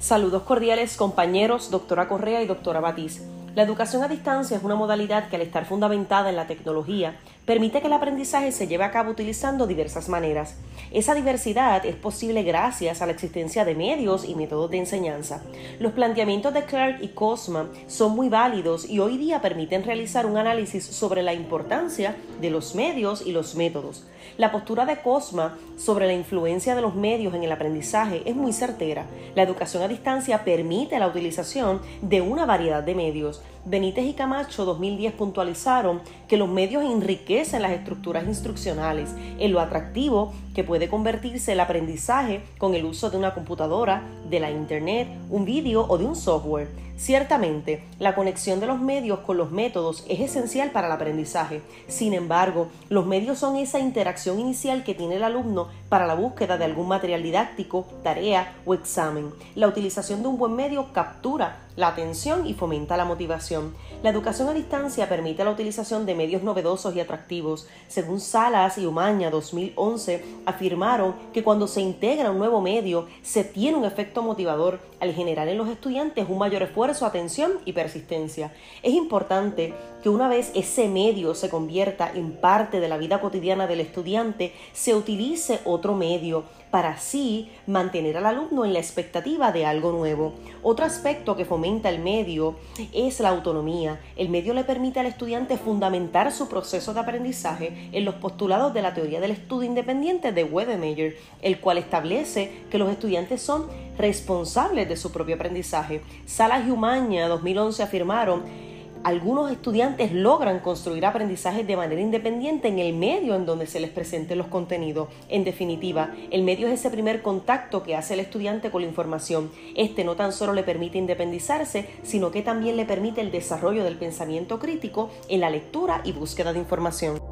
Saludos cordiales compañeros, doctora Correa y doctora Batiz. La educación a distancia es una modalidad que al estar fundamentada en la tecnología permite que el aprendizaje se lleve a cabo utilizando diversas maneras. Esa diversidad es posible gracias a la existencia de medios y métodos de enseñanza. Los planteamientos de Clark y Cosma son muy válidos y hoy día permiten realizar un análisis sobre la importancia de los medios y los métodos. La postura de Cosma sobre la influencia de los medios en el aprendizaje es muy certera. La educación a distancia permite la utilización de una variedad de medios. Benítez y Camacho 2010 puntualizaron que los medios enriquecen las estructuras instruccionales en lo atractivo que puede convertirse el aprendizaje con el uso de una computadora, de la internet, un vídeo o de un software. Ciertamente, la conexión de los medios con los métodos es esencial para el aprendizaje. Sin embargo, los medios son esa interacción inicial que tiene el alumno para la búsqueda de algún material didáctico, tarea o examen. La utilización de un buen medio captura la atención y fomenta la motivación. La educación a distancia permite la utilización de medios novedosos y atractivos. Según Salas y Umaña 2011, afirmaron que cuando se integra un nuevo medio, se tiene un efecto motivador al generar en los estudiantes un mayor esfuerzo, atención y persistencia. Es importante que una vez ese medio se convierta en parte de la vida cotidiana del estudiante, se utilice otro medio para así mantener al alumno en la expectativa de algo nuevo. Otro aspecto que fomenta el medio es la autonomía. El medio le permite al estudiante fundamentar su proceso de aprendizaje en los postulados de la teoría del estudio independiente de Wedemeyer, el cual establece que los estudiantes son responsables de su propio aprendizaje. Salas y Umaña 2011 afirmaron algunos estudiantes logran construir aprendizajes de manera independiente en el medio en donde se les presenten los contenidos. En definitiva, el medio es ese primer contacto que hace el estudiante con la información. Este no tan solo le permite independizarse, sino que también le permite el desarrollo del pensamiento crítico en la lectura y búsqueda de información.